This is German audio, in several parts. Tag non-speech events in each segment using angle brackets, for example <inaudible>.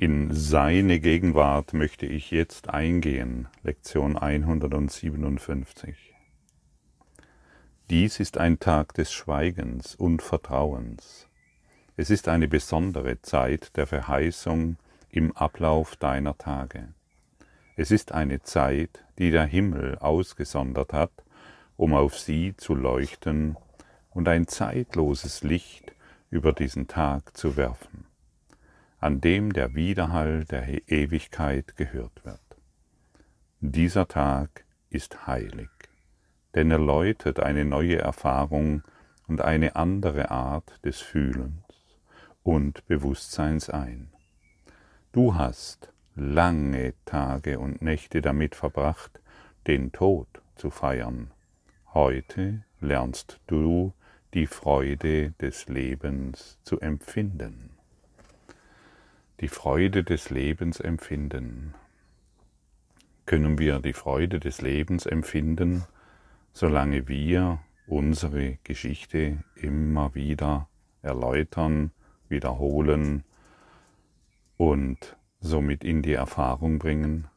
In seine Gegenwart möchte ich jetzt eingehen. Lektion 157. Dies ist ein Tag des Schweigens und Vertrauens. Es ist eine besondere Zeit der Verheißung im Ablauf deiner Tage. Es ist eine Zeit, die der Himmel ausgesondert hat, um auf sie zu leuchten und ein zeitloses Licht über diesen Tag zu werfen an dem der Widerhall der Ewigkeit gehört wird. Dieser Tag ist heilig, denn er läutet eine neue Erfahrung und eine andere Art des Fühlens und Bewusstseins ein. Du hast lange Tage und Nächte damit verbracht, den Tod zu feiern. Heute lernst du die Freude des Lebens zu empfinden die Freude des Lebens empfinden. Können wir die Freude des Lebens empfinden, solange wir unsere Geschichte immer wieder erläutern, wiederholen und somit in die Erfahrung bringen?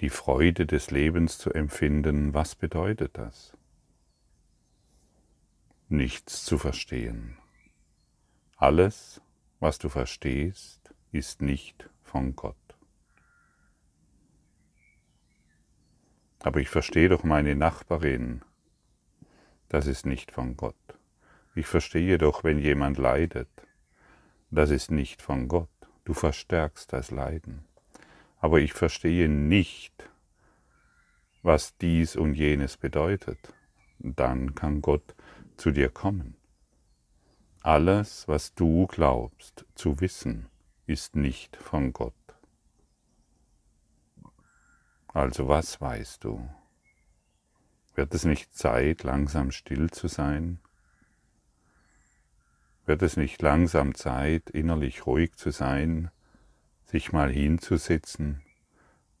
Die Freude des Lebens zu empfinden, was bedeutet das? Nichts zu verstehen. Alles, was du verstehst, ist nicht von Gott. Aber ich verstehe doch meine Nachbarin, das ist nicht von Gott. Ich verstehe doch, wenn jemand leidet, das ist nicht von Gott. Du verstärkst das Leiden. Aber ich verstehe nicht, was dies und jenes bedeutet. Dann kann Gott zu dir kommen. Alles, was du glaubst zu wissen, ist nicht von Gott. Also was weißt du? Wird es nicht Zeit, langsam still zu sein? Wird es nicht langsam Zeit, innerlich ruhig zu sein, sich mal hinzusetzen,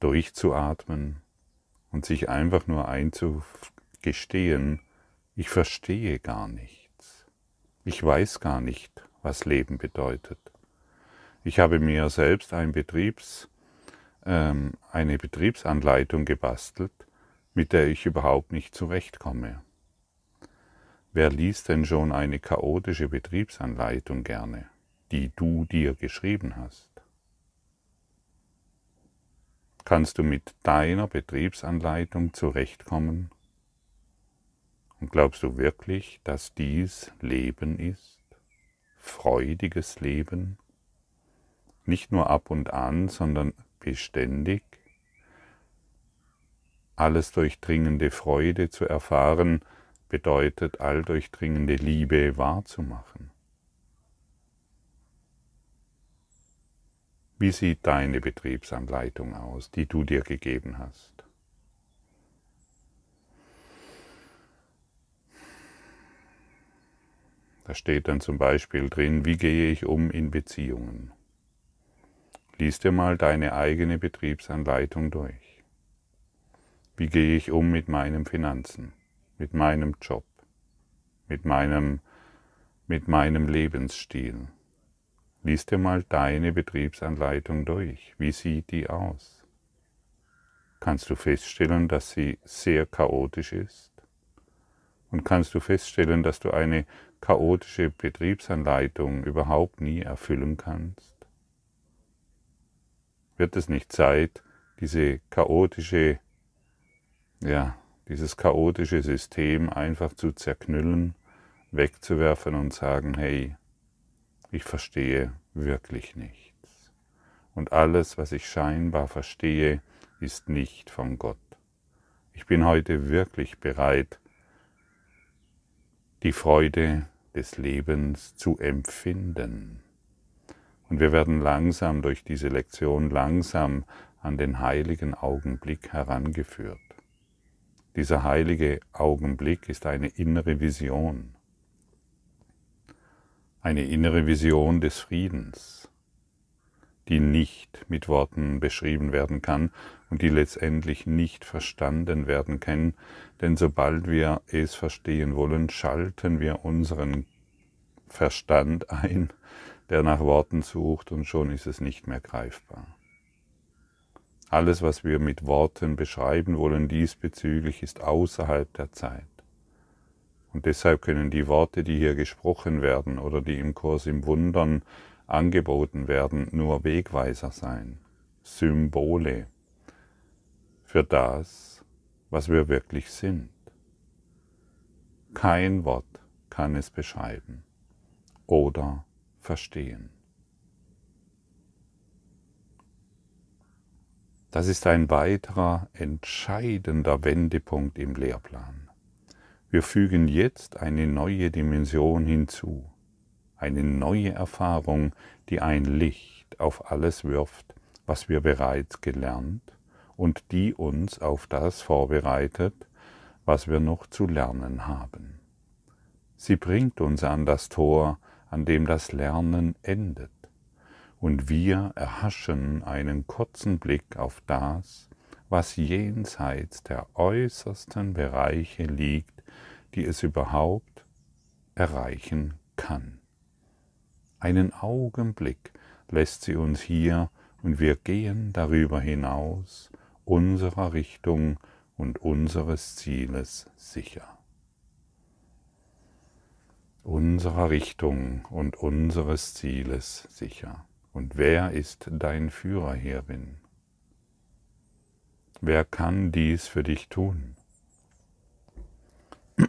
durchzuatmen und sich einfach nur einzugestehen, ich verstehe gar nicht. Ich weiß gar nicht, was Leben bedeutet. Ich habe mir selbst ein Betriebs, ähm, eine Betriebsanleitung gebastelt, mit der ich überhaupt nicht zurechtkomme. Wer liest denn schon eine chaotische Betriebsanleitung gerne, die du dir geschrieben hast? Kannst du mit deiner Betriebsanleitung zurechtkommen? Und glaubst du wirklich, dass dies Leben ist? Freudiges Leben? Nicht nur ab und an, sondern beständig? Alles durchdringende Freude zu erfahren, bedeutet alldurchdringende Liebe wahrzumachen. Wie sieht deine Betriebsanleitung aus, die du dir gegeben hast? Da steht dann zum Beispiel drin, wie gehe ich um in Beziehungen. Lies dir mal deine eigene Betriebsanleitung durch. Wie gehe ich um mit meinen Finanzen, mit meinem Job, mit meinem, mit meinem Lebensstil? Lies dir mal deine Betriebsanleitung durch. Wie sieht die aus? Kannst du feststellen, dass sie sehr chaotisch ist? Und kannst du feststellen, dass du eine chaotische Betriebsanleitung überhaupt nie erfüllen kannst? Wird es nicht Zeit, diese chaotische, ja, dieses chaotische System einfach zu zerknüllen, wegzuwerfen und sagen, hey, ich verstehe wirklich nichts. Und alles, was ich scheinbar verstehe, ist nicht von Gott. Ich bin heute wirklich bereit, die Freude des Lebens zu empfinden. Und wir werden langsam durch diese Lektion langsam an den heiligen Augenblick herangeführt. Dieser heilige Augenblick ist eine innere Vision, eine innere Vision des Friedens, die nicht mit Worten beschrieben werden kann und die letztendlich nicht verstanden werden kann, denn sobald wir es verstehen wollen, schalten wir unseren Verstand <laughs> ein, der nach Worten sucht und schon ist es nicht mehr greifbar. Alles, was wir mit Worten beschreiben wollen diesbezüglich, ist außerhalb der Zeit. Und deshalb können die Worte, die hier gesprochen werden oder die im Kurs im Wundern angeboten werden, nur Wegweiser sein, Symbole für das, was wir wirklich sind. Kein Wort kann es beschreiben oder verstehen. Das ist ein weiterer entscheidender Wendepunkt im Lehrplan. Wir fügen jetzt eine neue Dimension hinzu, eine neue Erfahrung, die ein Licht auf alles wirft, was wir bereits gelernt und die uns auf das vorbereitet, was wir noch zu lernen haben. Sie bringt uns an das Tor, an dem das Lernen endet, und wir erhaschen einen kurzen Blick auf das, was jenseits der äußersten Bereiche liegt, die es überhaupt erreichen kann. Einen Augenblick lässt sie uns hier und wir gehen darüber hinaus unserer Richtung und unseres Zieles sicher. Unserer Richtung und unseres Zieles sicher. Und wer ist dein Führer hierin? Wer kann dies für dich tun?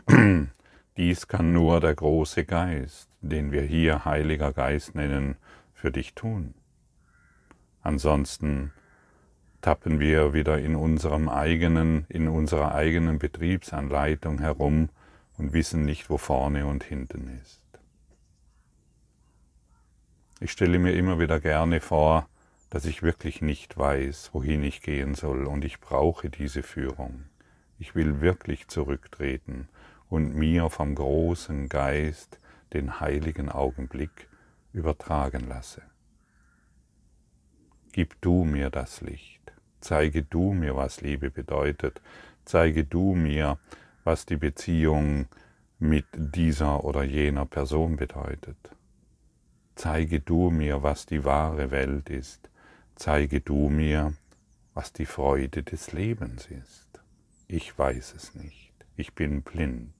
<clears throat> dies kann nur der große Geist, den wir hier Heiliger Geist nennen, für dich tun. Ansonsten tappen wir wieder in unserem eigenen, in unserer eigenen Betriebsanleitung herum und wissen nicht, wo vorne und hinten ist. Ich stelle mir immer wieder gerne vor, dass ich wirklich nicht weiß, wohin ich gehen soll und ich brauche diese Führung. Ich will wirklich zurücktreten und mir vom großen Geist den heiligen Augenblick übertragen lasse. Gib du mir das Licht. Zeige du mir, was Liebe bedeutet. Zeige du mir, was die Beziehung mit dieser oder jener Person bedeutet. Zeige du mir, was die wahre Welt ist. Zeige du mir, was die Freude des Lebens ist. Ich weiß es nicht. Ich bin blind.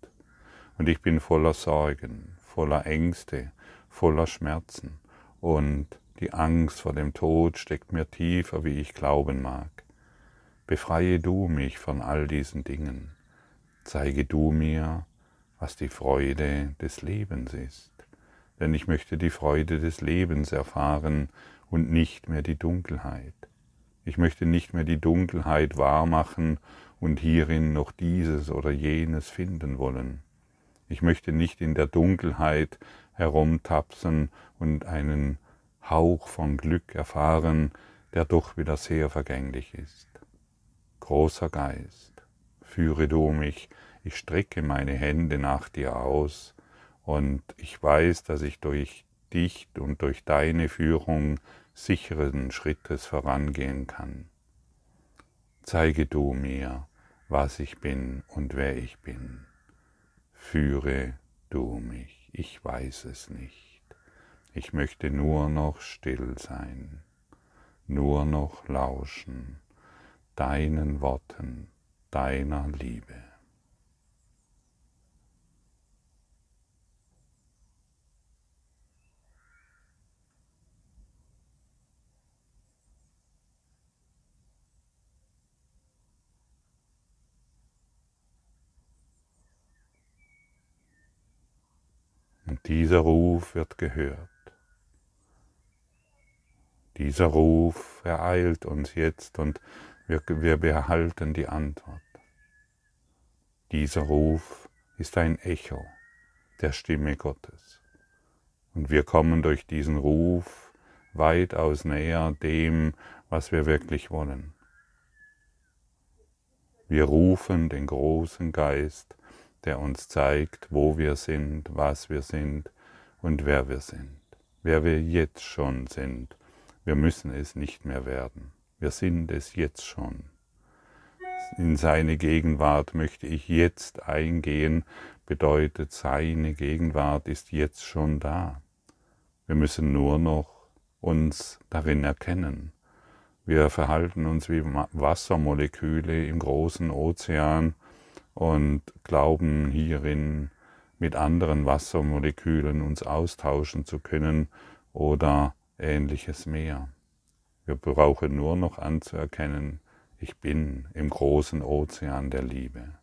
Und ich bin voller Sorgen, voller Ängste, voller Schmerzen. Und die Angst vor dem Tod steckt mir tiefer, wie ich glauben mag. Befreie du mich von all diesen Dingen. Zeige du mir, was die Freude des Lebens ist. Denn ich möchte die Freude des Lebens erfahren und nicht mehr die Dunkelheit. Ich möchte nicht mehr die Dunkelheit wahrmachen und hierin noch dieses oder jenes finden wollen. Ich möchte nicht in der Dunkelheit herumtapsen und einen Hauch von Glück erfahren, der doch wieder sehr vergänglich ist. Großer Geist, führe du mich, ich strecke meine Hände nach dir aus, und ich weiß, dass ich durch dich und durch deine Führung sicheren Schrittes vorangehen kann. Zeige du mir, was ich bin und wer ich bin. Führe du mich, ich weiß es nicht. Ich möchte nur noch still sein, nur noch lauschen deinen Worten, deiner Liebe. Und dieser Ruf wird gehört. Dieser Ruf ereilt uns jetzt und wir, wir behalten die Antwort. Dieser Ruf ist ein Echo der Stimme Gottes. Und wir kommen durch diesen Ruf weitaus näher dem, was wir wirklich wollen. Wir rufen den großen Geist, der uns zeigt, wo wir sind, was wir sind und wer wir sind, wer wir jetzt schon sind wir müssen es nicht mehr werden. Wir sind es jetzt schon. In seine Gegenwart möchte ich jetzt eingehen, bedeutet, seine Gegenwart ist jetzt schon da. Wir müssen nur noch uns darin erkennen. Wir verhalten uns wie Wassermoleküle im großen Ozean und glauben hierin mit anderen Wassermolekülen uns austauschen zu können oder ähnliches mehr. Wir brauchen nur noch anzuerkennen, ich bin im großen Ozean der Liebe.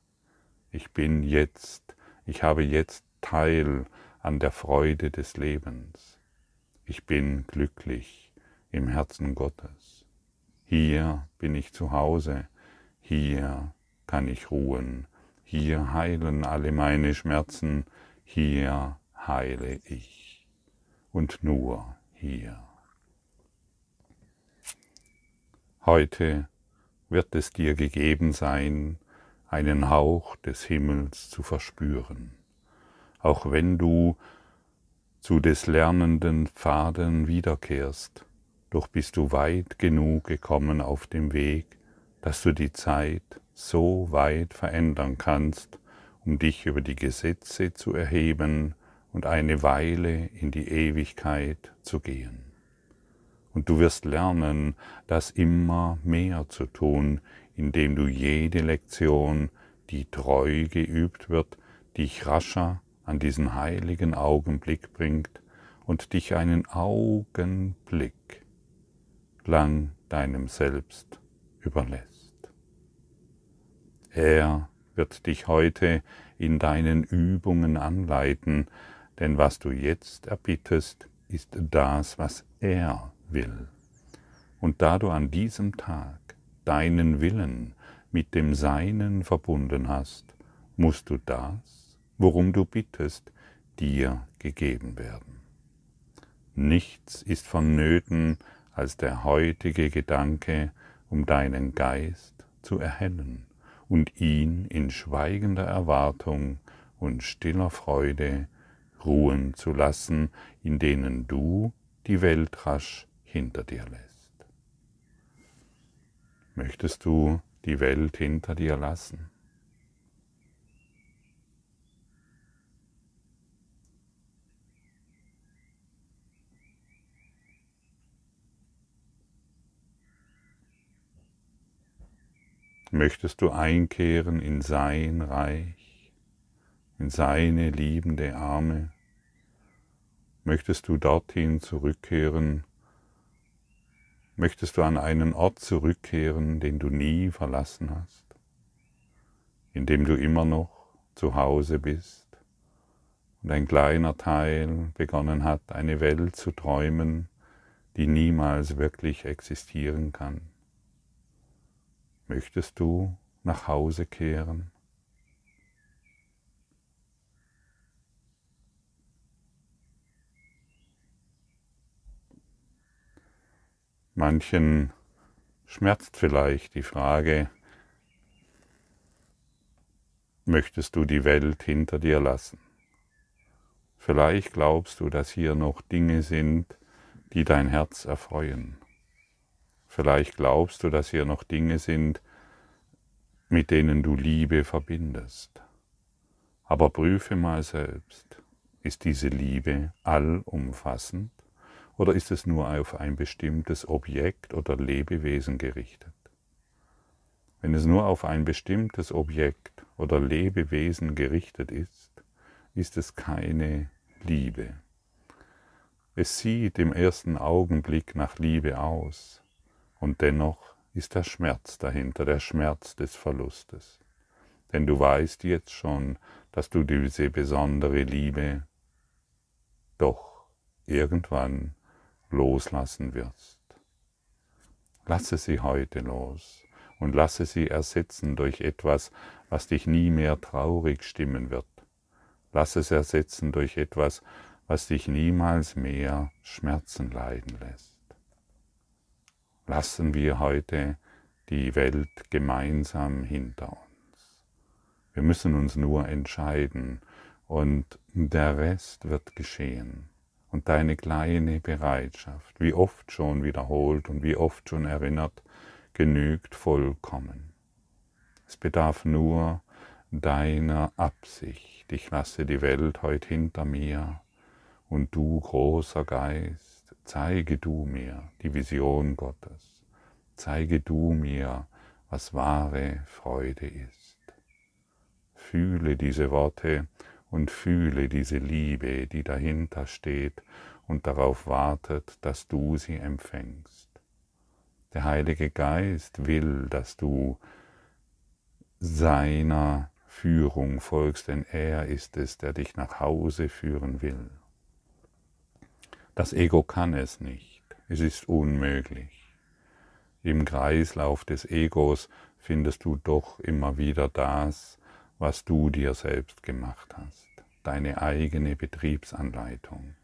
Ich bin jetzt, ich habe jetzt Teil an der Freude des Lebens. Ich bin glücklich im Herzen Gottes. Hier bin ich zu Hause, hier kann ich ruhen, hier heilen alle meine Schmerzen, hier heile ich und nur hier. Heute wird es dir gegeben sein, einen Hauch des Himmels zu verspüren, auch wenn du zu des lernenden Pfaden wiederkehrst, doch bist du weit genug gekommen auf dem Weg, dass du die Zeit so weit verändern kannst, um dich über die Gesetze zu erheben und eine Weile in die Ewigkeit zu gehen. Und du wirst lernen, das immer mehr zu tun, indem du jede Lektion, die treu geübt wird, dich rascher an diesen heiligen Augenblick bringt und dich einen Augenblick lang deinem Selbst überlässt. Er wird dich heute in deinen Übungen anleiten, denn was du jetzt erbittest, ist das, was er will. Und da du an diesem Tag deinen Willen mit dem Seinen verbunden hast, musst du das, worum du bittest, dir gegeben werden. Nichts ist vonnöten als der heutige Gedanke, um deinen Geist zu erhellen und ihn in schweigender Erwartung und stiller Freude ruhen zu lassen, in denen du die Welt rasch hinter dir lässt. Möchtest du die Welt hinter dir lassen? möchtest du einkehren in sein Reich, in seine liebende Arme, möchtest du dorthin zurückkehren, möchtest du an einen Ort zurückkehren, den du nie verlassen hast, in dem du immer noch zu Hause bist und ein kleiner Teil begonnen hat, eine Welt zu träumen, die niemals wirklich existieren kann. Möchtest du nach Hause kehren? Manchen schmerzt vielleicht die Frage, möchtest du die Welt hinter dir lassen? Vielleicht glaubst du, dass hier noch Dinge sind, die dein Herz erfreuen. Vielleicht glaubst du, dass hier noch Dinge sind, mit denen du Liebe verbindest. Aber prüfe mal selbst, ist diese Liebe allumfassend oder ist es nur auf ein bestimmtes Objekt oder Lebewesen gerichtet? Wenn es nur auf ein bestimmtes Objekt oder Lebewesen gerichtet ist, ist es keine Liebe. Es sieht im ersten Augenblick nach Liebe aus, und dennoch ist der Schmerz dahinter, der Schmerz des Verlustes. Denn du weißt jetzt schon, dass du diese besondere Liebe doch irgendwann loslassen wirst. Lasse sie heute los und lasse sie ersetzen durch etwas, was dich nie mehr traurig stimmen wird. Lass es ersetzen durch etwas, was dich niemals mehr Schmerzen leiden lässt lassen wir heute die Welt gemeinsam hinter uns. Wir müssen uns nur entscheiden und der Rest wird geschehen. Und deine kleine Bereitschaft, wie oft schon wiederholt und wie oft schon erinnert, genügt vollkommen. Es bedarf nur deiner Absicht. Ich lasse die Welt heute hinter mir Und du, großer Geist, zeige du mir die Vision Gottes. Zeige du mir, was wahre Freude ist. Fühle diese Worte und fühle diese Liebe, die dahinter steht und darauf wartet, dass du sie empfängst. Der Heilige Geist will, dass du seiner Führung folgst, denn er ist es, der dich nach Hause führen will. Das Ego kann es nicht, es ist unmöglich. Im Kreislauf des Egos findest du doch immer wieder das, was du dir selbst gemacht hast, deine eigene Betriebsanleitung.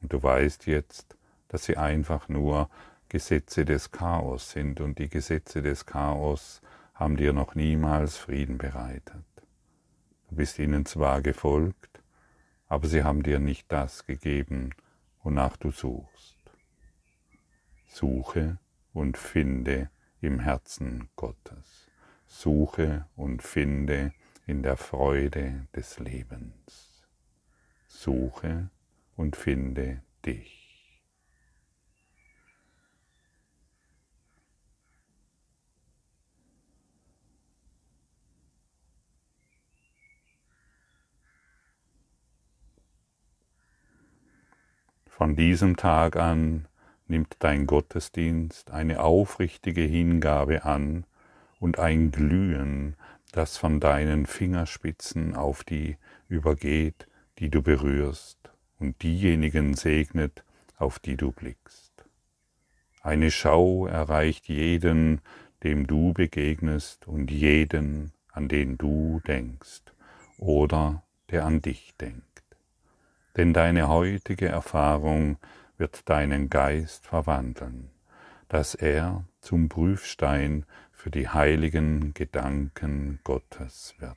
Und du weißt jetzt, dass sie einfach nur Gesetze des Chaos sind und die Gesetze des Chaos haben dir noch niemals Frieden bereitet. Du bist ihnen zwar gefolgt, aber sie haben dir nicht das gegeben, wonach du suchst. Suche und finde im Herzen Gottes. Suche und finde in der Freude des Lebens. Suche und finde dich. Von diesem Tag an nimmt dein Gottesdienst eine aufrichtige Hingabe an und ein Glühen, das von deinen Fingerspitzen auf die übergeht, die du berührst, und diejenigen segnet, auf die du blickst. Eine Schau erreicht jeden, dem du begegnest, und jeden, an den du denkst, oder der an dich denkt denn deine heutige Erfahrung wird deinen Geist verwandeln, dass er zum Prüfstein für die heiligen Gedanken Gottes wird.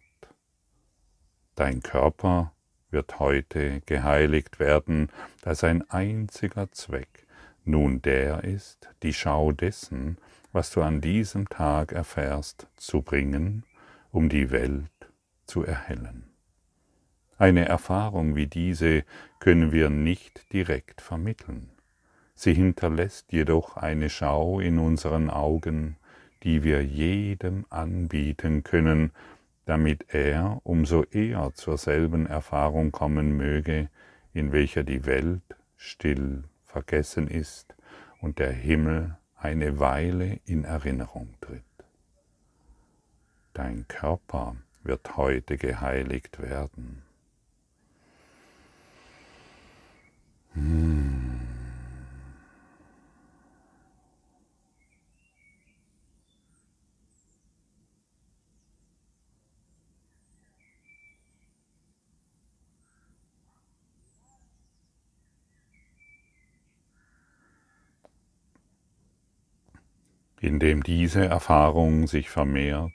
Dein Körper wird heute geheiligt werden, da sein einziger Zweck nun der ist, die Schau dessen, was du an diesem Tag erfährst, zu bringen, um die Welt zu erhellen. Eine Erfahrung wie diese können wir nicht direkt vermitteln. Sie hinterlässt jedoch eine Schau in unseren Augen, die wir jedem anbieten können, damit er umso eher zur selben Erfahrung kommen möge, in welcher die Welt still vergessen ist und der Himmel eine Weile in Erinnerung tritt. Dein Körper wird heute geheiligt werden. Indem diese Erfahrung sich vermehrt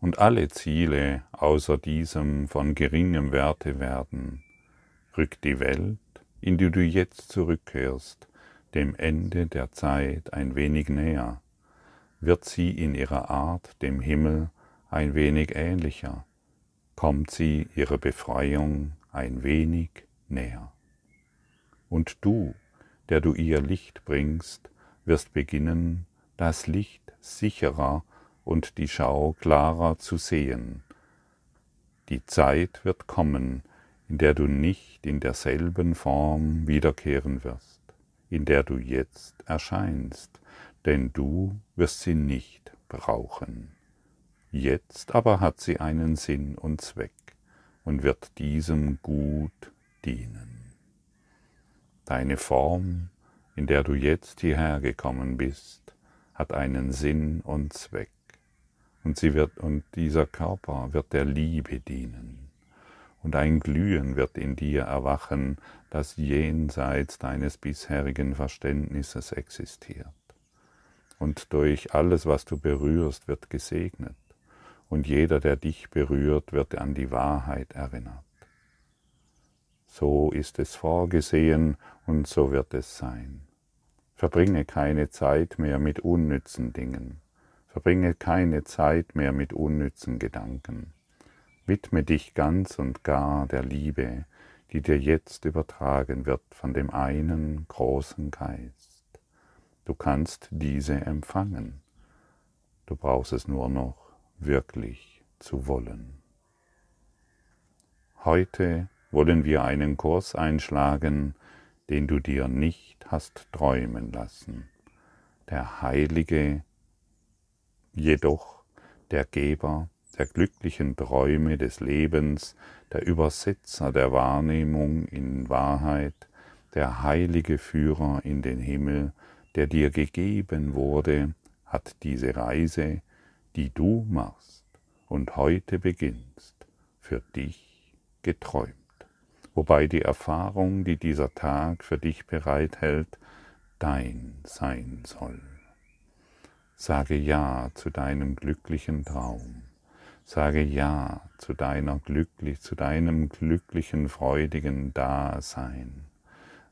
und alle Ziele außer diesem von geringem Werte werden, rückt die Welt in die du jetzt zurückkehrst, dem Ende der Zeit ein wenig näher, wird sie in ihrer Art dem Himmel ein wenig ähnlicher, kommt sie ihrer Befreiung ein wenig näher. Und du, der du ihr Licht bringst, wirst beginnen, das Licht sicherer und die Schau klarer zu sehen. Die Zeit wird kommen, in der du nicht in derselben Form wiederkehren wirst, in der du jetzt erscheinst, denn du wirst sie nicht brauchen. Jetzt aber hat sie einen Sinn und Zweck und wird diesem gut dienen. Deine Form, in der du jetzt hierher gekommen bist, hat einen Sinn und Zweck, und sie wird und dieser Körper wird der Liebe dienen und ein Glühen wird in dir erwachen, das jenseits deines bisherigen Verständnisses existiert. Und durch alles, was du berührst, wird gesegnet, und jeder, der dich berührt, wird an die Wahrheit erinnert. So ist es vorgesehen und so wird es sein. Verbringe keine Zeit mehr mit unnützen Dingen. Verbringe keine Zeit mehr mit unnützen Gedanken. Widme dich ganz und gar der Liebe, die dir jetzt übertragen wird von dem einen großen Geist. Du kannst diese empfangen. Du brauchst es nur noch wirklich zu wollen. Heute wollen wir einen Kurs einschlagen, den du dir nicht hast träumen lassen. Der Heilige, jedoch der Geber der glücklichen Träume des Lebens, der Übersetzer der Wahrnehmung in Wahrheit, der heilige Führer in den Himmel, der dir gegeben wurde, hat diese Reise, die du machst und heute beginnst, für dich geträumt wobei die Erfahrung, die dieser Tag für dich bereithält, dein sein soll. Sage Ja zu deinem glücklichen Traum. Sage Ja zu deiner glücklich, zu deinem glücklichen, freudigen Dasein.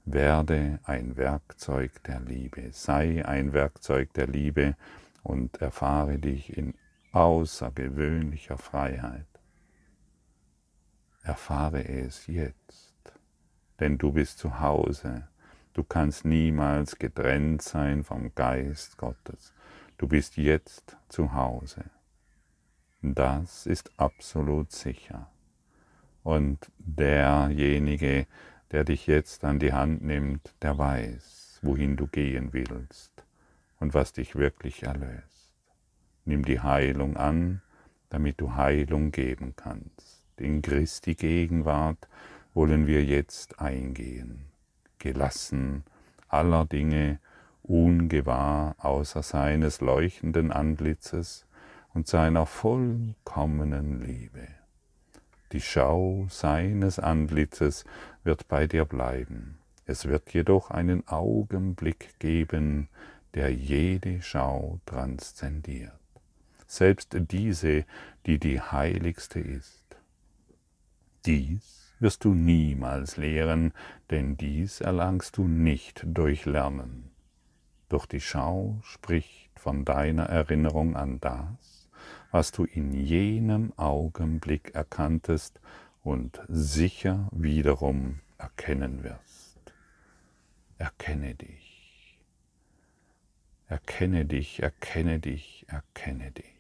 Werde ein Werkzeug der Liebe. Sei ein Werkzeug der Liebe und erfahre dich in außergewöhnlicher Freiheit. Erfahre es jetzt, denn du bist zu Hause. Du kannst niemals getrennt sein vom Geist Gottes. Du bist jetzt zu Hause. Das ist absolut sicher. Und derjenige, der dich jetzt an die Hand nimmt, der weiß, wohin du gehen willst und was dich wirklich erlöst. Nimm die Heilung an, damit du Heilung geben kannst in Christi Gegenwart wollen wir jetzt eingehen, gelassen aller Dinge, ungewahr außer seines leuchtenden Antlitzes und seiner vollkommenen Liebe. Die Schau seines Antlitzes wird bei dir bleiben. Es wird jedoch einen Augenblick geben, der jede Schau transzendiert. Selbst diese, die die heiligste ist. Dies wirst du niemals lehren, denn dies erlangst du nicht durch Lernen. Doch die Schau spricht von deiner Erinnerung an das, was du in jenem Augenblick erkanntest und sicher wiederum erkennen wirst. Erkenne dich. Erkenne dich, erkenne dich, erkenne dich.